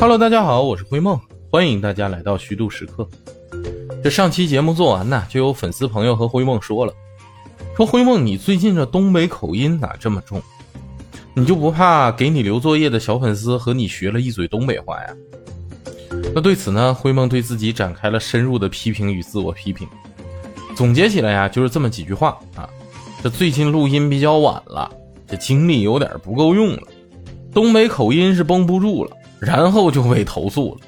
Hello，大家好，我是灰梦，欢迎大家来到虚度时刻。这上期节目做完呢，就有粉丝朋友和灰梦说了，说灰梦你最近这东北口音咋这么重？你就不怕给你留作业的小粉丝和你学了一嘴东北话呀？那对此呢，灰梦对自己展开了深入的批评与自我批评，总结起来呀，就是这么几句话啊。这最近录音比较晚了，这精力有点不够用了，东北口音是绷不住了，然后就被投诉了。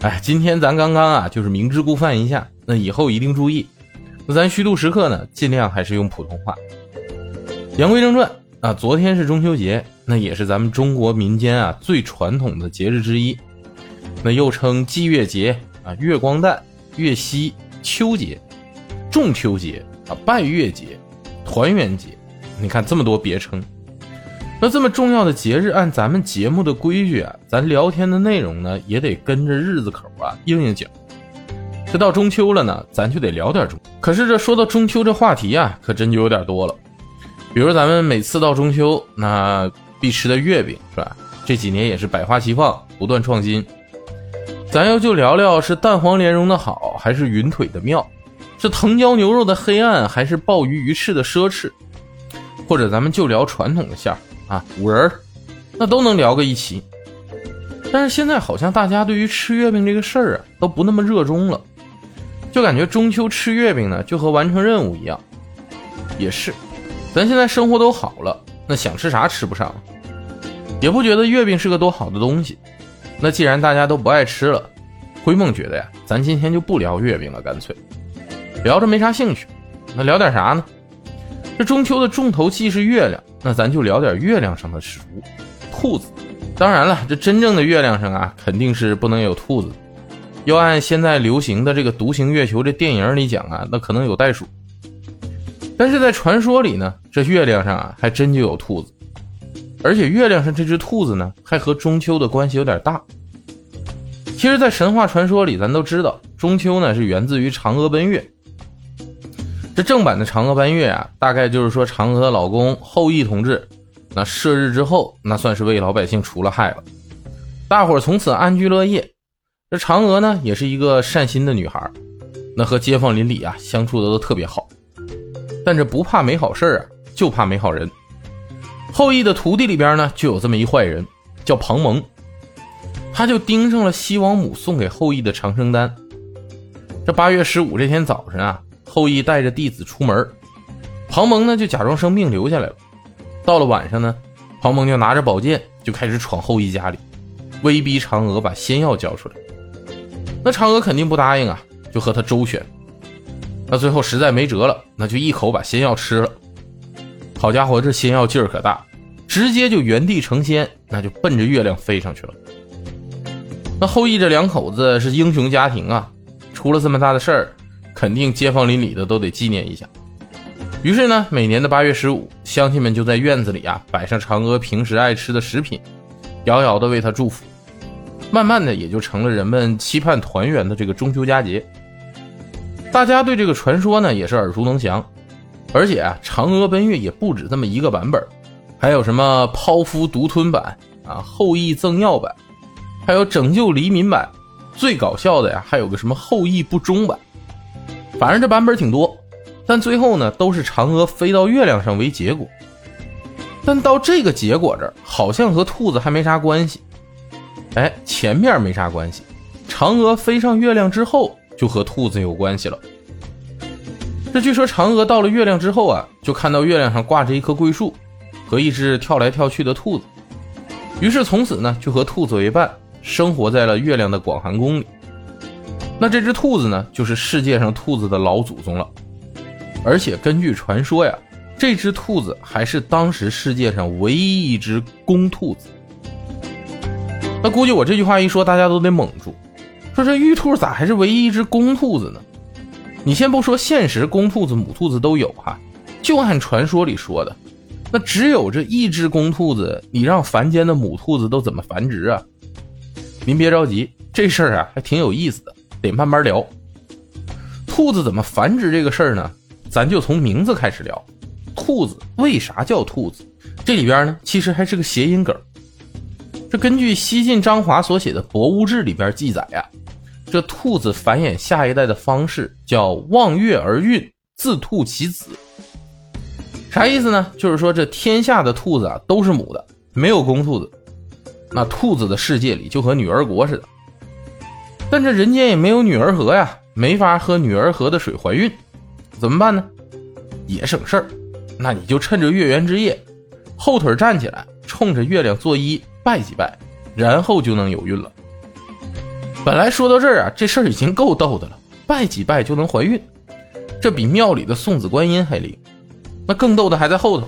哎，今天咱刚刚啊，就是明知故犯一下，那以后一定注意。那咱虚度时刻呢，尽量还是用普通话。言归正传啊，昨天是中秋节，那也是咱们中国民间啊最传统的节日之一，那又称祭月节啊、月光诞、月夕、秋节、中秋节啊、拜月节。团圆节，你看这么多别称，那这么重要的节日，按咱们节目的规矩啊，咱聊天的内容呢也得跟着日子口啊应应景。这到中秋了呢，咱就得聊点中。可是这说到中秋这话题啊，可真就有点多了。比如咱们每次到中秋，那必吃的月饼是吧？这几年也是百花齐放，不断创新。咱要就聊聊是蛋黄莲蓉的好，还是云腿的妙？是藤椒牛肉的黑暗，还是鲍鱼鱼翅的奢侈？或者咱们就聊传统的馅儿啊，五仁儿，那都能聊个一期。但是现在好像大家对于吃月饼这个事儿啊，都不那么热衷了，就感觉中秋吃月饼呢，就和完成任务一样。也是，咱现在生活都好了，那想吃啥吃不上，也不觉得月饼是个多好的东西。那既然大家都不爱吃了，灰梦觉得呀，咱今天就不聊月饼了，干脆。聊着没啥兴趣，那聊点啥呢？这中秋的重头戏是月亮，那咱就聊点月亮上的食物——兔子。当然了，这真正的月亮上啊，肯定是不能有兔子。要按现在流行的这个《独行月球》这电影里讲啊，那可能有袋鼠。但是在传说里呢，这月亮上啊，还真就有兔子。而且月亮上这只兔子呢，还和中秋的关系有点大。其实，在神话传说里，咱都知道中秋呢是源自于嫦娥奔月。这正版的嫦娥奔月啊，大概就是说嫦娥的老公后羿同志，那射日之后，那算是为老百姓除了害了，大伙儿从此安居乐业。这嫦娥呢，也是一个善心的女孩，那和街坊邻里啊相处的都特别好。但这不怕没好事啊，就怕没好人。后羿的徒弟里边呢，就有这么一坏人，叫庞蒙，他就盯上了西王母送给后羿的长生丹。这八月十五这天早晨啊。后羿带着弟子出门，庞蒙呢就假装生病留下来了。到了晚上呢，庞蒙就拿着宝剑就开始闯后羿家里，威逼嫦娥把仙药交出来。那嫦娥肯定不答应啊，就和他周旋。那最后实在没辙了，那就一口把仙药吃了。好家伙，这仙药劲儿可大，直接就原地成仙，那就奔着月亮飞上去了。那后羿这两口子是英雄家庭啊，出了这么大的事儿。肯定街坊邻里的都得纪念一下。于是呢，每年的八月十五，乡亲们就在院子里啊摆上嫦娥平时爱吃的食品，遥遥的为她祝福。慢慢的，也就成了人们期盼团圆的这个中秋佳节。大家对这个传说呢也是耳熟能详，而且啊，嫦娥奔月也不止这么一个版本，还有什么剖腹独吞版啊、后羿赠药版，还有拯救黎民版，最搞笑的呀，还有个什么后羿不忠版。反正这版本挺多，但最后呢都是嫦娥飞到月亮上为结果。但到这个结果这儿，好像和兔子还没啥关系。哎，前面没啥关系，嫦娥飞上月亮之后就和兔子有关系了。这据说嫦娥到了月亮之后啊，就看到月亮上挂着一棵桂树和一只跳来跳去的兔子，于是从此呢就和兔子为伴，生活在了月亮的广寒宫里。那这只兔子呢，就是世界上兔子的老祖宗了，而且根据传说呀，这只兔子还是当时世界上唯一一只公兔子。那估计我这句话一说，大家都得懵住，说这玉兔咋还是唯一一只公兔子呢？你先不说现实公兔子、母兔子都有哈，就按传说里说的，那只有这一只公兔子，你让凡间的母兔子都怎么繁殖啊？您别着急，这事儿啊还挺有意思的。得慢慢聊，兔子怎么繁殖这个事儿呢？咱就从名字开始聊。兔子为啥叫兔子？这里边呢，其实还是个谐音梗。这根据西晋张华所写的《博物志》里边记载呀，这兔子繁衍下一代的方式叫望月而孕，自兔其子。啥意思呢？就是说这天下的兔子啊都是母的，没有公兔子。那兔子的世界里就和女儿国似的。但这人间也没有女儿河呀，没法喝女儿河的水怀孕，怎么办呢？也省事儿，那你就趁着月圆之夜，后腿站起来，冲着月亮作揖拜几拜，然后就能有孕了。本来说到这儿啊，这事儿已经够逗的了，拜几拜就能怀孕，这比庙里的送子观音还灵。那更逗的还在后头，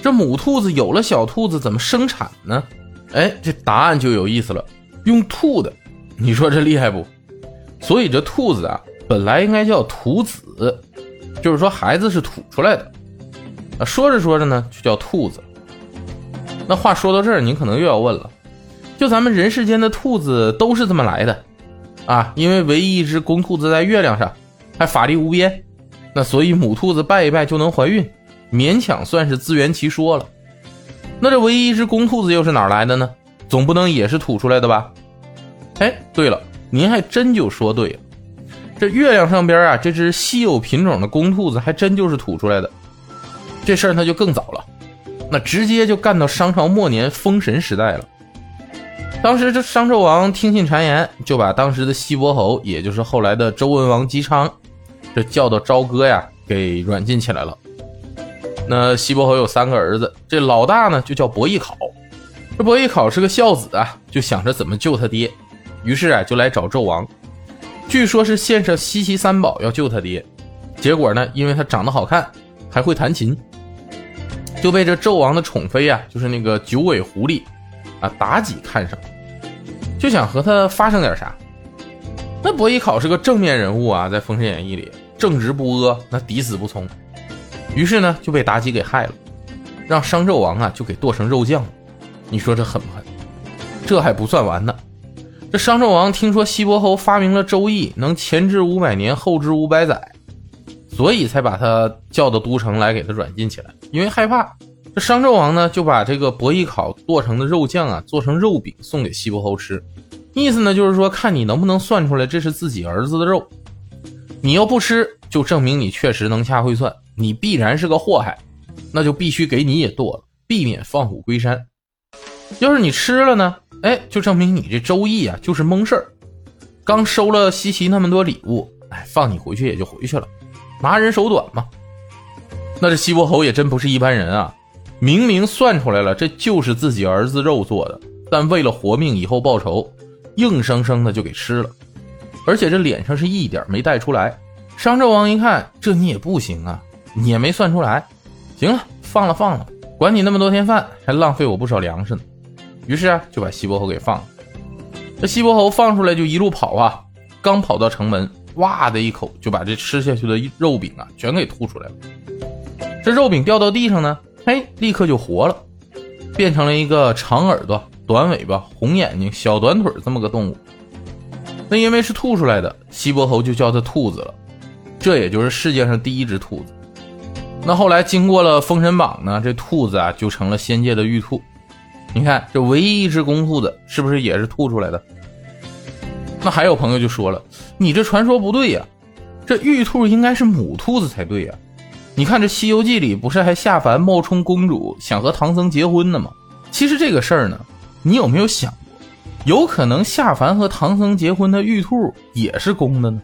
这母兔子有了小兔子怎么生产呢？哎，这答案就有意思了，用吐的。你说这厉害不？所以这兔子啊，本来应该叫吐子，就是说孩子是吐出来的。啊，说着说着呢，就叫兔子。那话说到这儿，您可能又要问了：就咱们人世间的兔子都是这么来的啊？因为唯一一只公兔子在月亮上，还法力无边，那所以母兔子拜一拜就能怀孕，勉强算是自圆其说了。那这唯一一只公兔子又是哪来的呢？总不能也是吐出来的吧？哎，对了，您还真就说对了，这月亮上边啊，这只稀有品种的公兔子还真就是吐出来的。这事儿那就更早了，那直接就干到商朝末年封神时代了。当时这商纣王听信谗言，就把当时的西伯侯，也就是后来的周文王姬昌，这叫到朝歌呀，给软禁起来了。那西伯侯有三个儿子，这老大呢就叫伯邑考，这伯邑考是个孝子啊，就想着怎么救他爹。于是啊，就来找纣王，据说是献上西岐三宝要救他爹，结果呢，因为他长得好看，还会弹琴，就被这纣王的宠妃啊，就是那个九尾狐狸啊妲己看上，就想和他发生点啥。那伯邑考是个正面人物啊，在《封神演义》里正直不阿，那抵死不从，于是呢就被妲己给害了，让商纣王啊就给剁成肉酱。你说这狠不狠？这还不算完呢。这商纣王听说西伯侯发明了周易，能前知五百年，后知五百载，所以才把他叫到都城来给他软禁起来。因为害怕，这商纣王呢就把这个伯邑考剁成的肉酱啊做成肉饼送给西伯侯吃，意思呢就是说看你能不能算出来这是自己儿子的肉。你要不吃，就证明你确实能掐会算，你必然是个祸害，那就必须给你也剁了，避免放虎归山。要是你吃了呢？哎，就证明你这周易啊，就是蒙事儿。刚收了西岐那么多礼物，哎，放你回去也就回去了，拿人手短嘛。那这西伯侯也真不是一般人啊，明明算出来了，这就是自己儿子肉做的，但为了活命，以后报仇，硬生生的就给吃了，而且这脸上是一点没带出来。商纣王一看，这你也不行啊，你也没算出来，行了，放了放了，管你那么多天饭，还浪费我不少粮食呢。于是，就把西伯侯给放了。这西伯侯放出来就一路跑啊，刚跑到城门，哇的一口就把这吃下去的肉饼啊全给吐出来了。这肉饼掉到地上呢，嘿，立刻就活了，变成了一个长耳朵、短尾巴、红眼睛、小短腿这么个动物。那因为是吐出来的，西伯侯就叫它兔子了。这也就是世界上第一只兔子。那后来经过了封神榜呢，这兔子啊就成了仙界的玉兔。你看，这唯一一只公兔子是不是也是吐出来的？那还有朋友就说了，你这传说不对呀，这玉兔应该是母兔子才对呀。你看这《西游记》里不是还下凡冒充公主，想和唐僧结婚呢吗？其实这个事儿呢，你有没有想过，有可能下凡和唐僧结婚的玉兔也是公的呢？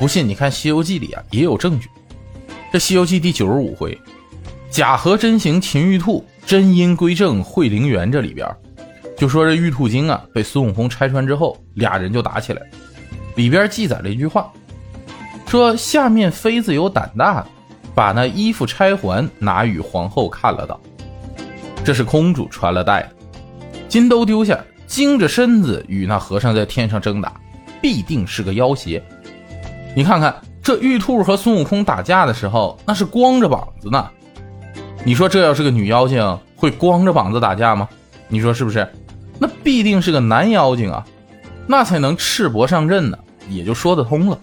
不信，你看《西游记》里啊也有证据。这《西游记》第九十五回，假合真形擒玉兔。真因归正会灵元这里边，就说这玉兔精啊被孙悟空拆穿之后，俩人就打起来。里边记载了一句话，说下面妃子有胆大的，把那衣服拆还，拿与皇后看了道：“这是公主传了带的，金兜丢下，精着身子与那和尚在天上争打，必定是个妖邪。你看看这玉兔和孙悟空打架的时候，那是光着膀子呢。”你说这要是个女妖精，会光着膀子打架吗？你说是不是？那必定是个男妖精啊，那才能赤膊上阵呢，也就说得通了。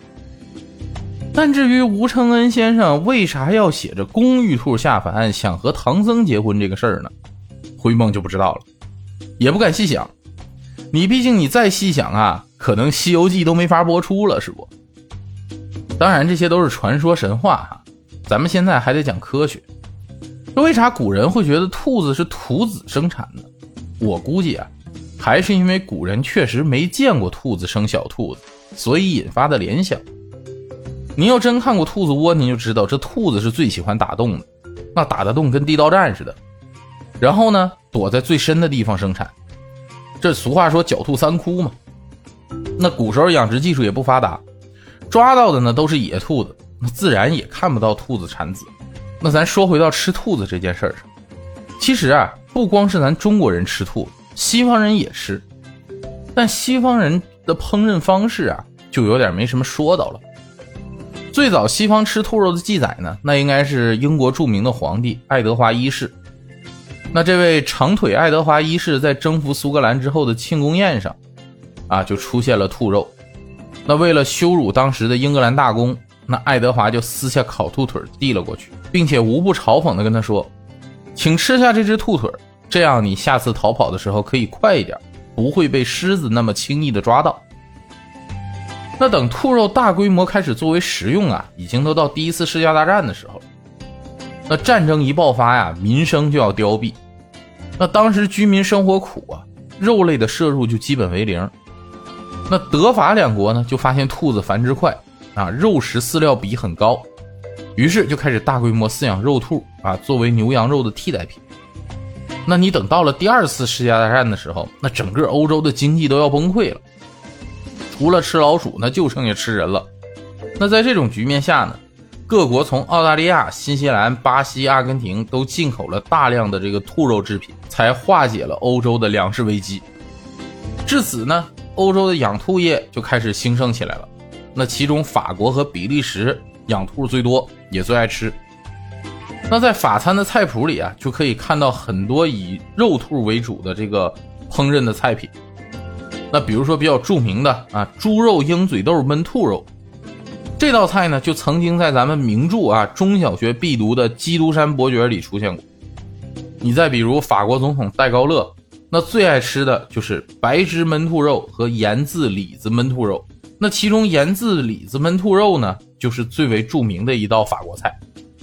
但至于吴承恩先生为啥要写着公玉兔下凡想和唐僧结婚这个事儿呢？灰梦就不知道了。也不敢细想。你毕竟你再细想啊，可能《西游记》都没法播出了，是不？当然，这些都是传说神话哈。咱们现在还得讲科学。那为啥古人会觉得兔子是徒子生产的？我估计啊，还是因为古人确实没见过兔子生小兔子，所以引发的联想。您要真看过兔子窝，您就知道这兔子是最喜欢打洞的，那打的洞跟地道战似的。然后呢，躲在最深的地方生产。这俗话说“狡兔三窟”嘛。那古时候养殖技术也不发达，抓到的呢都是野兔子，那自然也看不到兔子产子。那咱说回到吃兔子这件事儿上，其实啊，不光是咱中国人吃兔子，西方人也吃，但西方人的烹饪方式啊，就有点没什么说道了。最早西方吃兔肉的记载呢，那应该是英国著名的皇帝爱德华一世。那这位长腿爱德华一世在征服苏格兰之后的庆功宴上，啊，就出现了兔肉。那为了羞辱当时的英格兰大公。那爱德华就撕下烤兔腿递了过去，并且无不嘲讽地跟他说：“请吃下这只兔腿，这样你下次逃跑的时候可以快一点，不会被狮子那么轻易地抓到。”那等兔肉大规模开始作为食用啊，已经都到第一次世界大战的时候了。那战争一爆发呀，民生就要凋敝。那当时居民生活苦啊，肉类的摄入就基本为零。那德法两国呢，就发现兔子繁殖快。啊，肉食饲料比很高，于是就开始大规模饲养肉兔啊，作为牛羊肉的替代品。那你等到了第二次世界大战的时候，那整个欧洲的经济都要崩溃了，除了吃老鼠，那就剩下吃人了。那在这种局面下呢，各国从澳大利亚、新西兰、巴西、阿根廷都进口了大量的这个兔肉制品，才化解了欧洲的粮食危机。至此呢，欧洲的养兔业就开始兴盛起来了。那其中，法国和比利时养兔最多，也最爱吃。那在法餐的菜谱里啊，就可以看到很多以肉兔为主的这个烹饪的菜品。那比如说比较著名的啊，猪肉鹰嘴豆焖兔肉，这道菜呢，就曾经在咱们名著啊中小学必读的《基督山伯爵》里出现过。你再比如法国总统戴高乐，那最爱吃的就是白汁焖兔肉和盐渍李子焖兔肉。那其中盐渍里子焖兔肉呢，就是最为著名的一道法国菜。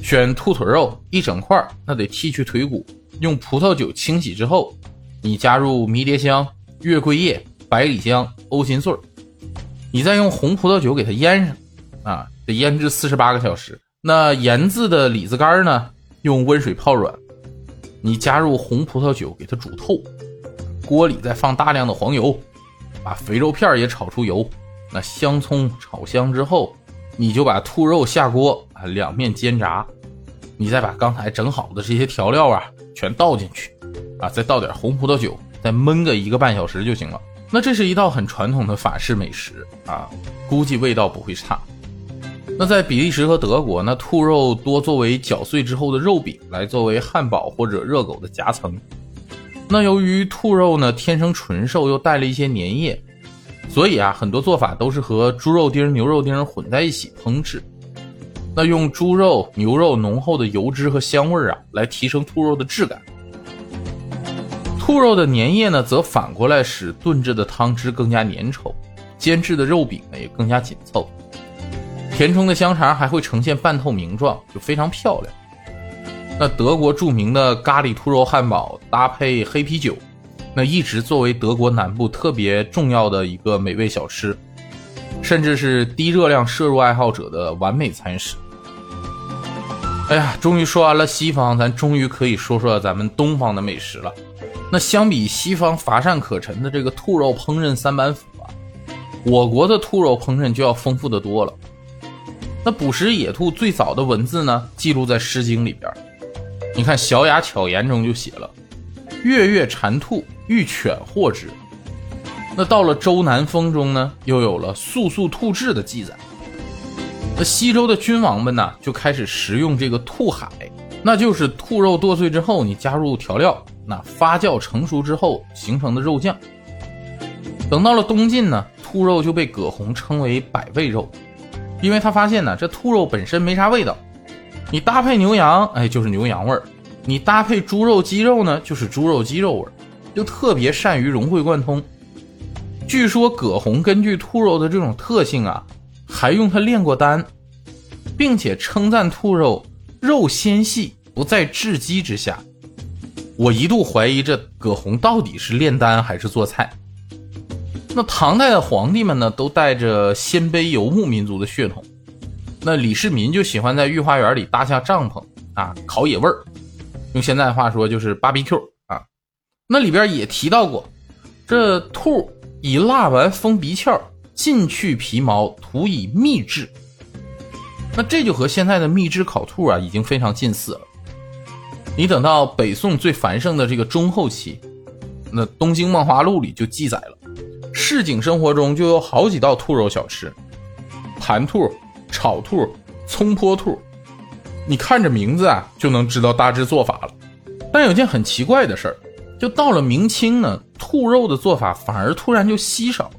选兔腿肉一整块，那得剔去腿骨，用葡萄酒清洗之后，你加入迷迭香、月桂叶、百里香、欧芹穗你再用红葡萄酒给它腌上，啊，得腌制四十八个小时。那盐渍的李子干呢，用温水泡软，你加入红葡萄酒给它煮透，锅里再放大量的黄油，把肥肉片也炒出油。那香葱炒香之后，你就把兔肉下锅啊，两面煎炸，你再把刚才整好的这些调料啊全倒进去，啊，再倒点红葡萄酒，再焖个一个半小时就行了。那这是一道很传统的法式美食啊，估计味道不会差。那在比利时和德国，那兔肉多作为搅碎之后的肉饼来作为汉堡或者热狗的夹层。那由于兔肉呢天生纯瘦，又带了一些粘液。所以啊，很多做法都是和猪肉丁、牛肉丁混在一起烹制。那用猪肉、牛肉浓厚的油脂和香味儿啊，来提升兔肉的质感。兔肉的粘液呢，则反过来使炖制的汤汁更加粘稠，煎制的肉饼呢也更加紧凑。填充的香肠还会呈现半透明状，就非常漂亮。那德国著名的咖喱兔肉汉堡搭配黑啤酒。那一直作为德国南部特别重要的一个美味小吃，甚至是低热量摄入爱好者的完美餐食。哎呀，终于说完了西方，咱终于可以说说咱们东方的美食了。那相比西方乏善可陈的这个兔肉烹饪三板斧啊，我国的兔肉烹饪就要丰富的多了。那捕食野兔最早的文字呢，记录在《诗经》里边。你看《小雅·巧言》中就写了：“月月馋兔。”御犬获之，那到了《周南风》中呢，又有了素素兔志的记载。那西周的君王们呢，就开始食用这个兔海，那就是兔肉剁碎之后，你加入调料，那发酵成熟之后形成的肉酱。等到了东晋呢，兔肉就被葛洪称为百味肉，因为他发现呢，这兔肉本身没啥味道，你搭配牛羊，哎，就是牛羊味儿；你搭配猪肉、鸡肉呢，就是猪肉、鸡肉味儿。就特别善于融会贯通。据说葛洪根据兔肉的这种特性啊，还用它炼过丹，并且称赞兔肉肉纤细，不在雉鸡之下。我一度怀疑这葛洪到底是炼丹还是做菜。那唐代的皇帝们呢，都带着鲜卑游牧民族的血统。那李世民就喜欢在御花园里搭下帐篷啊，烤野味儿。用现在的话说就是 BBQ。那里边也提到过，这兔以蜡丸封鼻窍，尽去皮毛，涂以秘制。那这就和现在的秘制烤兔啊，已经非常近似了。你等到北宋最繁盛的这个中后期，那《东京梦华录》里就记载了，市井生活中就有好几道兔肉小吃，盘兔、炒兔、葱泼兔，你看着名字啊就能知道大致做法了。但有件很奇怪的事儿，就到了明清呢，兔肉的做法反而突然就稀少，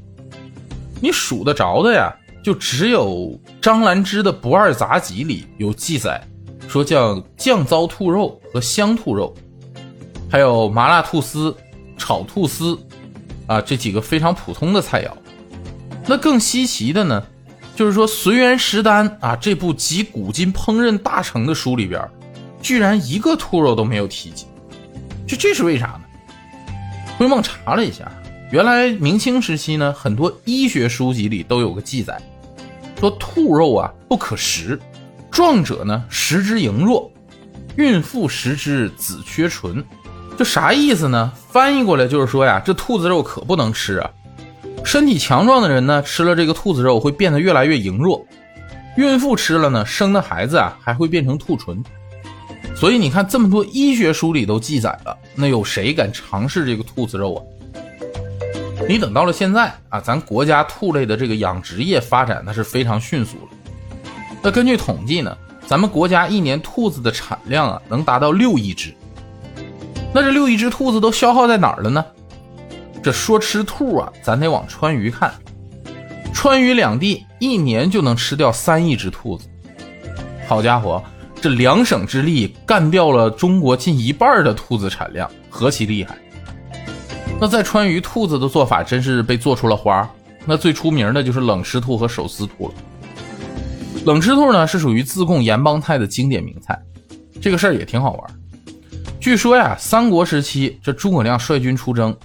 你数得着的呀，就只有张兰芝的《不二杂集》里有记载。说叫酱糟兔肉和香兔肉，还有麻辣兔丝、炒兔丝，啊，这几个非常普通的菜肴。那更稀奇的呢，就是说《随园食单》啊这部集古今烹饪大成的书里边，居然一个兔肉都没有提及。这这是为啥呢？灰梦查了一下，原来明清时期呢，很多医学书籍里都有个记载，说兔肉啊不可食。壮者呢食之羸弱，孕妇食之子缺纯，这啥意思呢？翻译过来就是说呀，这兔子肉可不能吃啊。身体强壮的人呢，吃了这个兔子肉会变得越来越羸弱；孕妇吃了呢，生的孩子啊还会变成兔唇。所以你看，这么多医学书里都记载了，那有谁敢尝试这个兔子肉啊？你等到了现在啊，咱国家兔类的这个养殖业发展那是非常迅速了。那根据统计呢，咱们国家一年兔子的产量啊，能达到六亿只。那这六亿只兔子都消耗在哪儿了呢？这说吃兔啊，咱得往川渝看。川渝两地一年就能吃掉三亿只兔子。好家伙，这两省之力干掉了中国近一半的兔子产量，何其厉害！那在川渝，兔子的做法真是被做出了花。那最出名的就是冷吃兔和手撕兔了。冷吃兔呢是属于自贡盐帮菜的经典名菜，这个事儿也挺好玩。据说呀，三国时期这诸葛亮率军出征，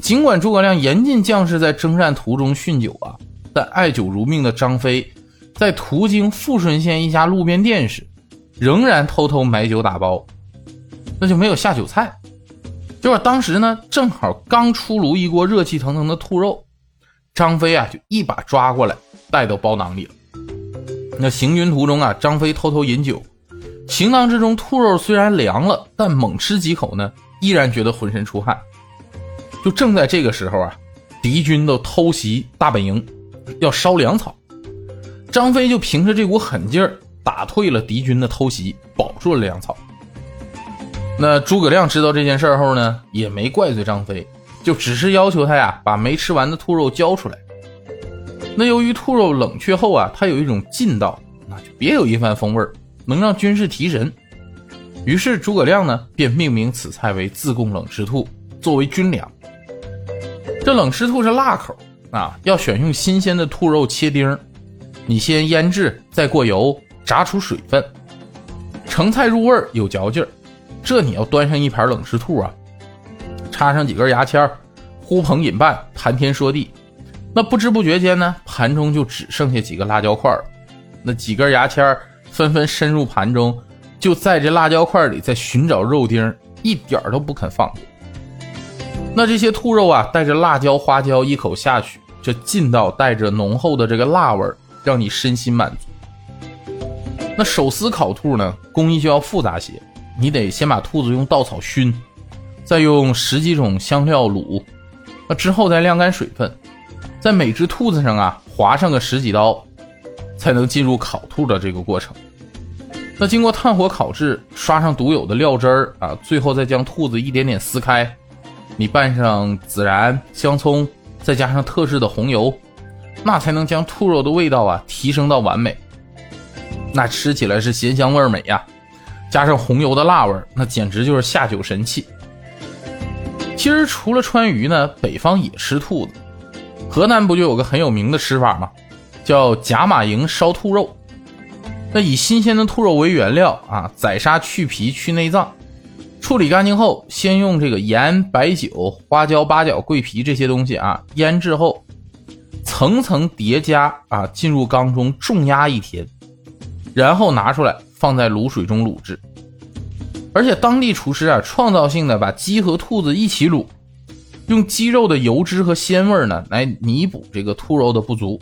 尽管诸葛亮严禁将士在征战途中酗酒啊，但爱酒如命的张飞，在途经富顺县一家路边店时，仍然偷偷买酒打包，那就没有下酒菜。结果当时呢，正好刚出炉一锅热气腾腾的兔肉，张飞啊就一把抓过来，带到包囊里了。那行军途中啊，张飞偷偷饮酒，行囊之中兔肉虽然凉了，但猛吃几口呢，依然觉得浑身出汗。就正在这个时候啊，敌军都偷袭大本营，要烧粮草，张飞就凭着这股狠劲儿打退了敌军的偷袭，保住了粮草。那诸葛亮知道这件事后呢，也没怪罪张飞，就只是要求他呀，把没吃完的兔肉交出来。那由于兔肉冷却后啊，它有一种劲道，那就别有一番风味儿能让军士提神。于是诸葛亮呢，便命名此菜为自贡冷吃兔，作为军粮。这冷吃兔是辣口啊，要选用新鲜的兔肉切丁儿，你先腌制，再过油炸出水分，成菜入味有嚼劲儿。这你要端上一盘冷吃兔啊，插上几根牙签呼朋引伴，谈天说地。那不知不觉间呢，盘中就只剩下几个辣椒块了。那几根牙签儿纷纷深入盘中，就在这辣椒块里在寻找肉丁，一点儿都不肯放过。那这些兔肉啊，带着辣椒、花椒，一口下去，这劲道带着浓厚的这个辣味，让你身心满足。那手撕烤兔呢，工艺就要复杂些，你得先把兔子用稻草熏，再用十几种香料卤，那之后再晾干水分。在每只兔子上啊划上个十几刀，才能进入烤兔的这个过程。那经过炭火烤制，刷上独有的料汁儿啊，最后再将兔子一点点撕开，你拌上孜然、香葱，再加上特制的红油，那才能将兔肉的味道啊提升到完美。那吃起来是咸香味美呀，加上红油的辣味，那简直就是下酒神器。其实除了川渝呢，北方也吃兔子。河南不就有个很有名的吃法吗？叫甲马营烧兔肉。那以新鲜的兔肉为原料啊，宰杀去皮去内脏，处理干净后，先用这个盐、白酒、花椒、八角、桂皮这些东西啊腌制后，层层叠加啊进入缸中重压一天，然后拿出来放在卤水中卤制。而且当地厨师啊创造性的把鸡和兔子一起卤，用鸡肉的油脂和鲜味呢来弥补这个兔肉的不足。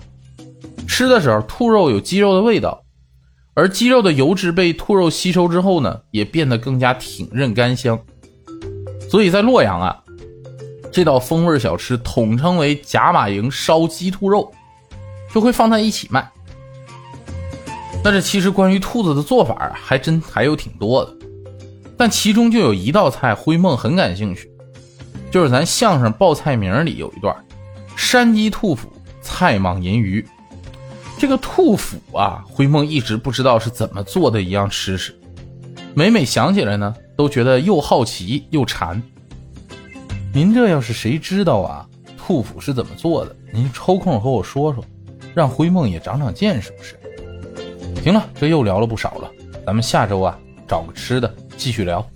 吃的时候，兔肉有鸡肉的味道。而鸡肉的油脂被兔肉吸收之后呢，也变得更加挺韧干香。所以在洛阳啊，这道风味小吃统称为甲马营烧鸡兔肉，就会放在一起卖。那这其实关于兔子的做法还真还有挺多的，但其中就有一道菜灰梦很感兴趣，就是咱相声报菜名里有一段山鸡兔脯菜蟒银鱼。这个兔脯啊，灰梦一直不知道是怎么做的一样吃食，每每想起来呢，都觉得又好奇又馋。您这要是谁知道啊，兔脯是怎么做的，您抽空和我说说，让灰梦也长长见识，不是？行了，这又聊了不少了，咱们下周啊找个吃的继续聊。